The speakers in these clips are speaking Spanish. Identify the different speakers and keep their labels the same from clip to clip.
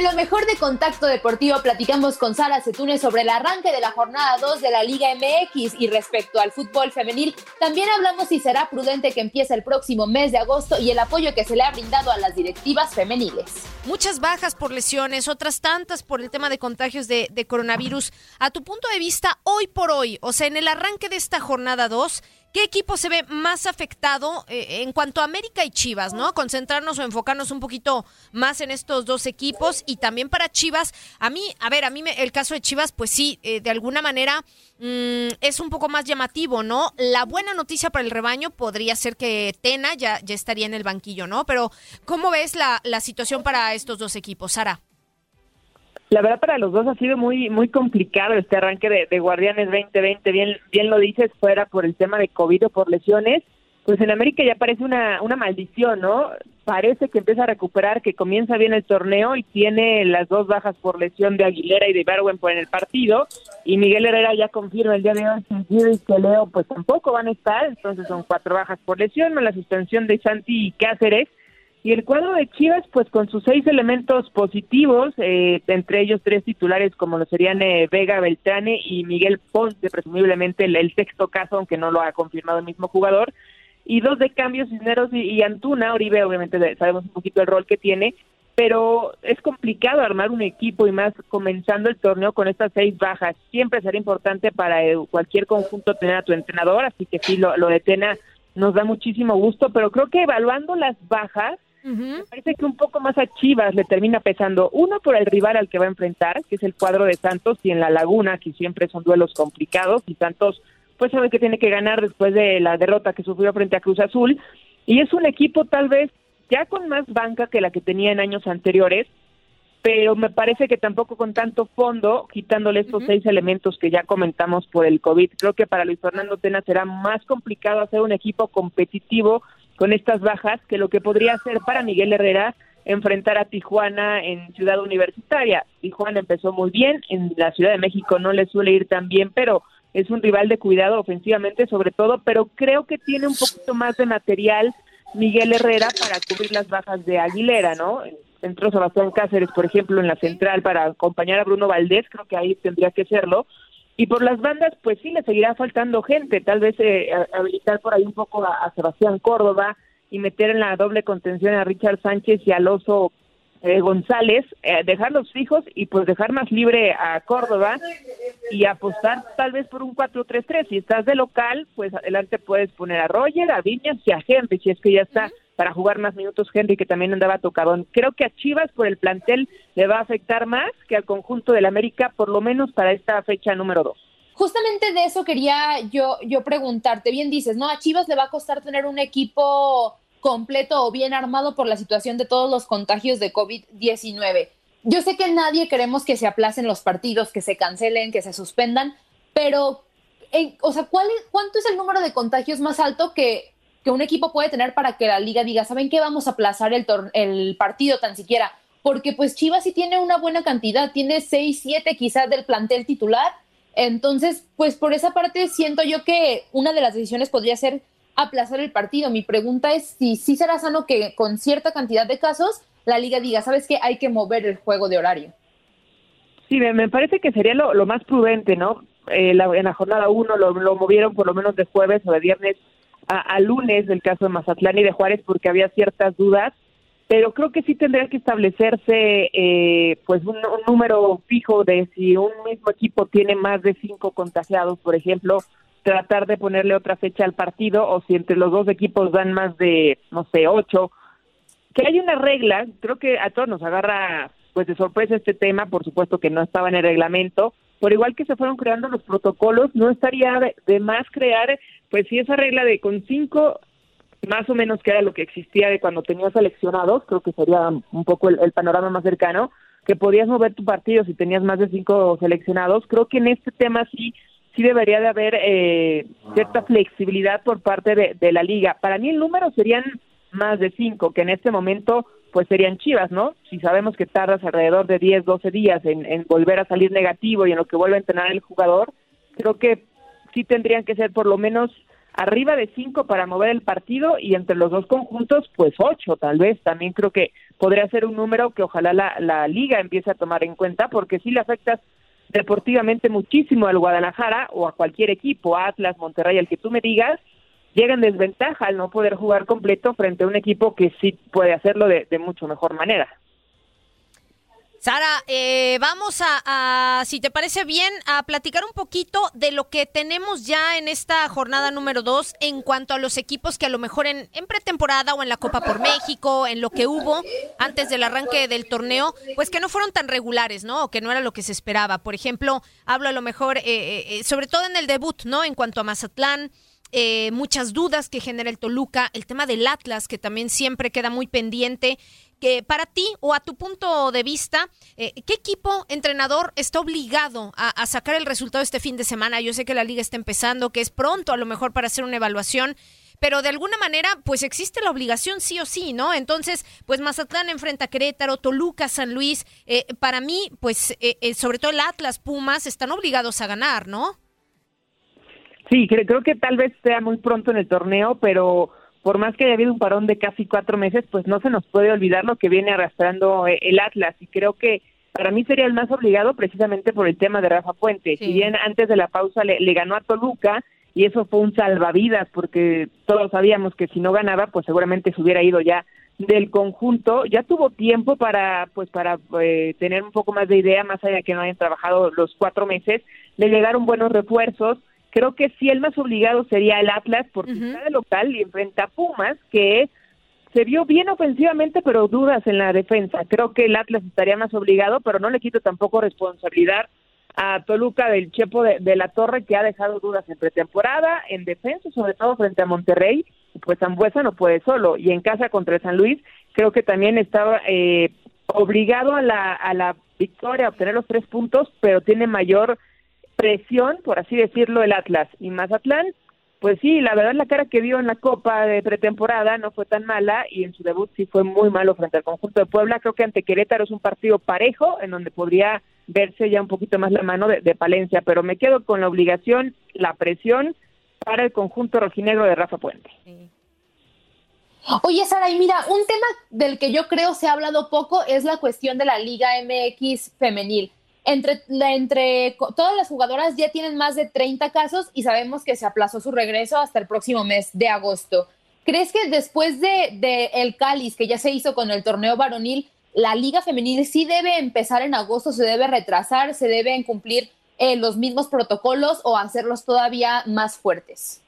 Speaker 1: En lo mejor de Contacto Deportivo platicamos con Sara Setune sobre el arranque de la jornada 2 de la Liga MX y respecto al fútbol femenil, también hablamos si será prudente que empiece el próximo mes de agosto y el apoyo que se le ha brindado a las directivas femeniles.
Speaker 2: Muchas bajas por lesiones, otras tantas por el tema de contagios de, de coronavirus. A tu punto de vista, hoy por hoy, o sea, en el arranque de esta jornada 2, ¿Qué equipo se ve más afectado eh, en cuanto a América y Chivas, no? Concentrarnos o enfocarnos un poquito más en estos dos equipos y también para Chivas. A mí, a ver, a mí me, el caso de Chivas, pues sí, eh, de alguna manera mm, es un poco más llamativo, ¿no? La buena noticia para el rebaño podría ser que Tena ya, estaría en el banquillo, ¿no? Pero ¿cómo ves la, la situación para estos dos equipos, Sara?
Speaker 3: La verdad para los dos ha sido muy muy complicado este arranque de, Guardianes 2020, bien bien lo dices, fuera por el tema de COVID o por lesiones, pues en América ya parece una, una maldición, ¿no? Parece que empieza a recuperar, que comienza bien el torneo y tiene las dos bajas por lesión de Aguilera y de Barwen por en el partido, y Miguel Herrera ya confirma el día de hoy que y Leo pues tampoco van a estar, entonces son cuatro bajas por lesión, la suspensión de Santi y Cáceres, y el cuadro de Chivas, pues con sus seis elementos positivos, eh, entre ellos tres titulares como lo serían eh, Vega Beltrane y Miguel Ponce, presumiblemente el, sexto caso, aunque no lo ha confirmado el mismo jugador, y dos de cambios, Cisneros y, Antuna, Oribe obviamente sabemos un poquito el rol que tiene, pero es complicado armar un equipo y más comenzando el torneo con estas seis bajas. Siempre será importante para eh, cualquier conjunto tener a tu entrenador, así que sí, lo, lo de Tena nos da muchísimo gusto, pero creo que evaluando las bajas, me parece que un poco más a Chivas le termina pesando, uno por el rival al que va a enfrentar, que es el cuadro de Santos, y en la Laguna, que siempre son duelos complicados, y Santos pues sabe que tiene que ganar después de la derrota que sufrió frente a Cruz Azul, y es un equipo tal vez ya con más banca que la que tenía en años anteriores, pero me parece que tampoco con tanto fondo, quitándole estos seis elementos que ya comentamos por el COVID. Creo que para Luis Fernando Tena será más complicado hacer un equipo competitivo con estas bajas que lo que podría ser para Miguel Herrera enfrentar a Tijuana en Ciudad Universitaria. Tijuana empezó muy bien, en la Ciudad de México no le suele ir tan bien, pero es un rival de cuidado ofensivamente sobre todo, pero creo que tiene un poquito más de material Miguel Herrera para cubrir las bajas de Aguilera, ¿no? Entró Sebastián Cáceres, por ejemplo, en la central para acompañar a Bruno Valdés, creo que ahí tendría que serlo, y por las bandas, pues sí, le seguirá faltando gente, tal vez eh, habilitar por ahí un poco a, Sebastián Córdoba y meter en la doble contención a Richard Sánchez y al oso eh, González, eh, dejarlos fijos y pues dejar más libre a Córdoba y apostar tal vez por un 4-3-3. Si estás de local, pues adelante puedes poner a Roger, a Viñas y a Henry, si es que ya está para jugar más minutos Henry, que también andaba tocadón. Creo que a Chivas por el plantel le va a afectar más que al conjunto del América, por lo menos para esta fecha número 2.
Speaker 1: Justamente de eso quería yo, yo preguntarte. Bien dices, ¿no? A Chivas le va a costar tener un equipo completo o bien armado por la situación de todos los contagios de COVID-19. Yo sé que nadie queremos que se aplacen los partidos, que se cancelen, que se suspendan, pero, o sea, ¿cuál, ¿cuánto es el número de contagios más alto que, que, un equipo puede tener para que la liga diga, ¿saben qué? Vamos a aplazar el, el partido tan siquiera. Porque pues Chivas sí tiene una buena cantidad, tiene 6, 7 quizás del plantel titular. Entonces, pues por esa parte siento yo que una de las decisiones podría ser aplazar el partido. Mi pregunta es si sí será sano que con cierta cantidad de casos la liga diga, ¿sabes qué? Hay que mover el juego de horario.
Speaker 3: Sí, me, parece que sería lo, más prudente, ¿no? Eh, en la jornada 1 lo, movieron por lo menos de jueves o de viernes a, lunes, del caso de Mazatlán y de Juárez, porque había ciertas dudas, pero creo que sí tendría que establecerse eh, pues un, un, número fijo de si un mismo equipo tiene más de cinco contagiados, por ejemplo, tratar de ponerle otra fecha al partido o si entre los dos equipos dan más de, no sé, ocho. Que hay una regla, creo que a todos nos agarra pues de sorpresa este tema, por supuesto que no estaba en el reglamento, por igual que se fueron creando los protocolos, no estaría de, más crear, pues si esa regla de con cinco, más o menos que era lo que existía de cuando tenías seleccionados, creo que sería un poco el, panorama más cercano, que podías mover tu partido si tenías más de cinco seleccionados, creo que en este tema sí sí debería de haber eh, cierta flexibilidad por parte de, la liga. Para mí el número serían más de cinco, que en este momento pues serían chivas, ¿no? Si sabemos que tardas alrededor de 10, 12 días en, en volver a salir negativo y en lo que vuelve a entrenar el jugador, creo que sí tendrían que ser por lo menos arriba de cinco para mover el partido y entre los dos conjuntos, pues ocho tal vez. También creo que podría ser un número que ojalá la, la liga empiece a tomar en cuenta porque si le afectas deportivamente muchísimo al Guadalajara o a cualquier equipo, Atlas, Monterrey, al que tú me digas, llega en desventaja al no poder jugar completo frente a un equipo que sí puede hacerlo de, mucho mejor manera.
Speaker 2: Sara, eh, vamos a, si te parece bien, a platicar un poquito de lo que tenemos ya en esta jornada número dos en cuanto a los equipos que a lo mejor en, en, pretemporada o en la Copa por México, en lo que hubo antes del arranque del torneo, pues que no fueron tan regulares, ¿no? O que no era lo que se esperaba. Por ejemplo, hablo a lo mejor, eh, eh, sobre todo en el debut, ¿no? En cuanto a Mazatlán, muchas dudas que genera el Toluca, el tema del Atlas, que también siempre queda muy pendiente que para ti o a tu punto de vista, eh, ¿qué equipo entrenador está obligado a, sacar el resultado este fin de semana? Yo sé que la liga está empezando, que es pronto a lo mejor para hacer una evaluación, pero de alguna manera pues existe la obligación sí o sí, ¿no? Entonces, pues Mazatlán enfrenta a Querétaro, Toluca, San Luis, eh, para mí pues eh, sobre todo el Atlas, Pumas están obligados a ganar, ¿no?
Speaker 3: Sí, creo que tal vez sea muy pronto en el torneo, pero por más que haya habido un parón de casi cuatro meses, pues no se nos puede olvidar lo que viene arrastrando eh, el Atlas. Y creo que para mí sería el más obligado precisamente por el tema de Rafa Puente. Si bien antes de la pausa le, ganó a Toluca, y eso fue un salvavidas, porque todos sabíamos que si no ganaba, pues seguramente se hubiera ido ya del conjunto. Ya tuvo tiempo para, pues, para eh, tener un poco más de idea, más allá de que no hayan trabajado los cuatro meses. Le llegaron buenos refuerzos Creo que sí el más obligado sería el Atlas porque está de local y enfrenta a Pumas, que se vio bien ofensivamente, pero dudas en la defensa. Creo que el Atlas estaría más obligado, pero no le quito tampoco responsabilidad a Toluca del Chepo de, la Torre, que ha dejado dudas en pretemporada, en defensa, sobre todo frente a Monterrey. Pues Zambuesa no puede solo. Y en casa contra San Luis, creo que también estaba eh, obligado a la, a la victoria, a obtener los tres puntos, pero tiene mayor presión, por así decirlo, el Atlas. Y Mazatlán, pues sí, la verdad la cara que vio en la Copa de pretemporada no fue tan mala y en su debut sí fue muy malo frente al conjunto de Puebla. Creo que ante Querétaro es un partido parejo en donde podría verse ya un poquito más la mano de, Palencia, pero me quedo con la obligación, la presión para el conjunto rojinegro de Rafa Puente.
Speaker 1: Oye, Sara, y mira, un tema del que yo creo se ha hablado poco es la cuestión de la Liga MX femenil entre, entre todas las jugadoras ya tienen más de 30 casos y sabemos que se aplazó su regreso hasta el próximo mes de agosto. ¿Crees que después de, de el cáliz que ya se hizo con el torneo varonil, la liga femenil sí debe empezar en agosto, se debe retrasar, se deben cumplir eh, los mismos protocolos o hacerlos todavía más fuertes.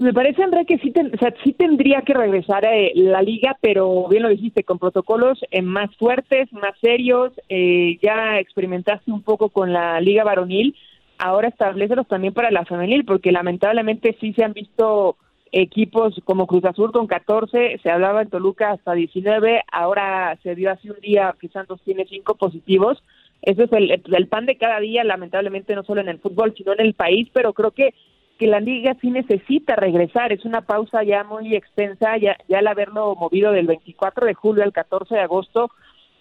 Speaker 3: Me parece, André, que sí, sí tendría que regresar eh, la liga, pero bien lo dijiste, con protocolos eh, más fuertes, más serios. Eh, ya experimentaste un poco con la liga varonil, ahora establecelos también para la femenil, porque lamentablemente sí se han visto equipos como Cruz Azul con 14, se hablaba en Toluca hasta 19, ahora se dio hace un día que Santos tiene cinco positivos. Eso es el, el pan de cada día, lamentablemente, no solo en el fútbol, sino en el país, pero creo que que la liga sí necesita regresar, es una pausa ya muy extensa, ya, ya al haberlo movido del 24 de julio al 14 de agosto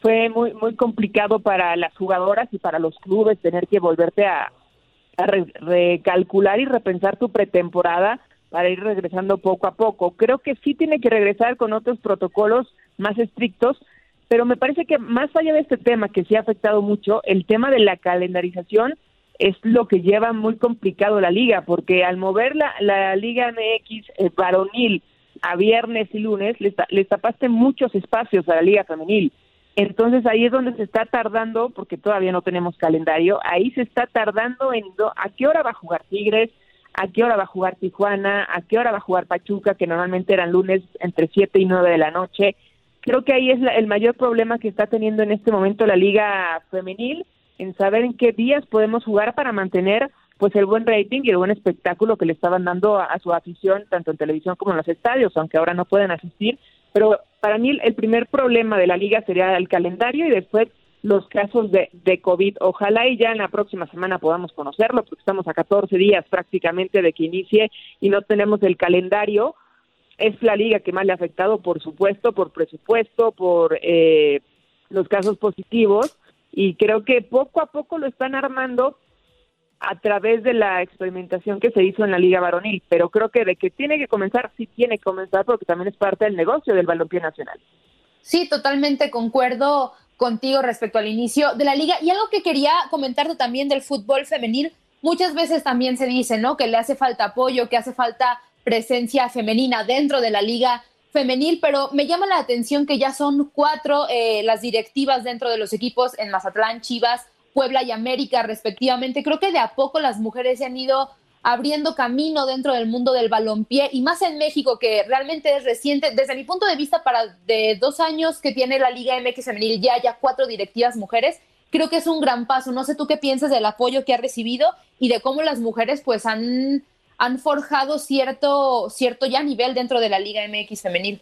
Speaker 3: fue muy muy complicado para las jugadoras y para los clubes tener que volverte a, recalcular y repensar tu pretemporada para ir regresando poco a poco. Creo que sí tiene que regresar con otros protocolos más estrictos, pero me parece que más allá de este tema que sí ha afectado mucho, el tema de la calendarización es lo que lleva muy complicado la liga, porque al mover la, la Liga MX eh, varonil a viernes y lunes, le, le tapaste muchos espacios a la liga femenil. Entonces ahí es donde se está tardando, porque todavía no tenemos calendario, ahí se está tardando en a qué hora va a jugar Tigres, a qué hora va a jugar Tijuana, a qué hora va a jugar Pachuca, que normalmente eran lunes entre 7 y 9 de la noche. Creo que ahí es el mayor problema que está teniendo en este momento la liga femenil en saber en qué días podemos jugar para mantener pues el buen rating y el buen espectáculo que le estaban dando a, su afición tanto en televisión como en los estadios, aunque ahora no pueden asistir. Pero para mí el primer problema de la liga sería el calendario y después los casos de, de COVID. Ojalá y ya en la próxima semana podamos conocerlo, porque estamos a 14 días prácticamente de que inicie y no tenemos el calendario. Es la liga que más le ha afectado, por supuesto, por presupuesto, por eh, los casos positivos y creo que poco a poco lo están armando a través de la experimentación que se hizo en la Liga Varonil, pero creo que de que tiene que comenzar, sí tiene que comenzar porque también es parte del negocio del balompié nacional.
Speaker 1: Sí, totalmente concuerdo contigo respecto al inicio de la liga y algo que quería comentarte también del fútbol femenil, muchas veces también se dice, ¿no? Que le hace falta apoyo, que hace falta presencia femenina dentro de la liga femenil, pero me llama la atención que ya son cuatro eh, las directivas dentro de los equipos en Mazatlán, Chivas, Puebla y América respectivamente. Creo que de a poco las mujeres se han ido abriendo camino dentro del mundo del balompié y más en México que realmente es reciente. Desde mi punto de vista, para de dos años que tiene la Liga MX femenil ya haya cuatro directivas mujeres, creo que es un gran paso. No sé tú qué piensas del apoyo que ha recibido y de cómo las mujeres pues han han forjado cierto, cierto ya nivel dentro de la Liga MX femenil.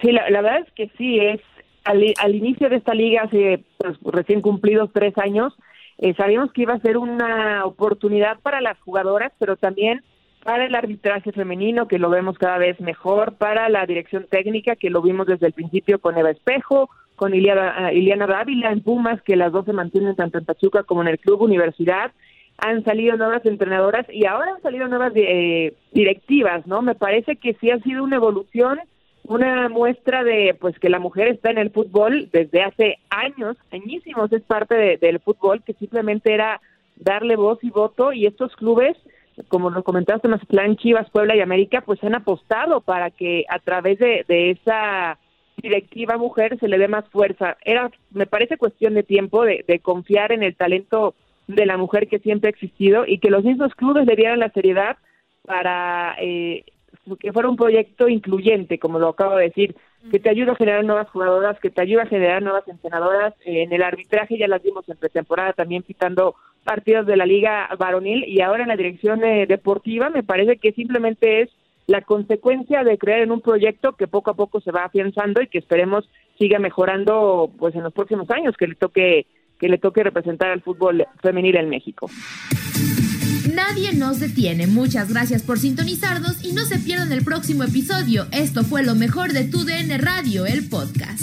Speaker 3: Sí, la, verdad es que sí, es al, inicio de esta liga, hace pues, recién cumplidos tres años, eh, sabíamos que iba a ser una oportunidad para las jugadoras, pero también para el arbitraje femenino, que lo vemos cada vez mejor, para la dirección técnica, que lo vimos desde el principio con Eva Espejo, con Iliana, Iliana Dávila en Pumas, que las dos se mantienen tanto en Pachuca como en el Club Universidad, han salido nuevas entrenadoras y ahora han salido nuevas eh, directivas, ¿no? Me parece que sí ha sido una evolución, una muestra de pues que la mujer está en el fútbol desde hace años, añísimos, es parte del fútbol que simplemente era darle voz y voto y estos clubes como lo comentaste, Mazatlán, Chivas, Puebla y América, pues han apostado para que a través de, de esa directiva mujer se le dé más fuerza. Era, me parece cuestión de tiempo de, de confiar en el talento de la mujer que siempre ha existido y que los mismos clubes le dieran la seriedad para eh, que fuera un proyecto incluyente, como lo acabo de decir, que te ayuda a generar nuevas jugadoras, que te ayuda a generar nuevas entrenadoras. en el arbitraje ya las vimos en pretemporada también pitando partidos de la liga varonil y ahora en la dirección eh, deportiva me parece que simplemente es la consecuencia de creer en un proyecto que poco a poco se va afianzando y que esperemos siga mejorando pues en los próximos años, que le toque que le toque representar al fútbol femenil en México.
Speaker 1: Nadie nos detiene. Muchas gracias por sintonizarnos y no se pierdan el próximo episodio. Esto fue lo mejor de Tu DN Radio, el podcast.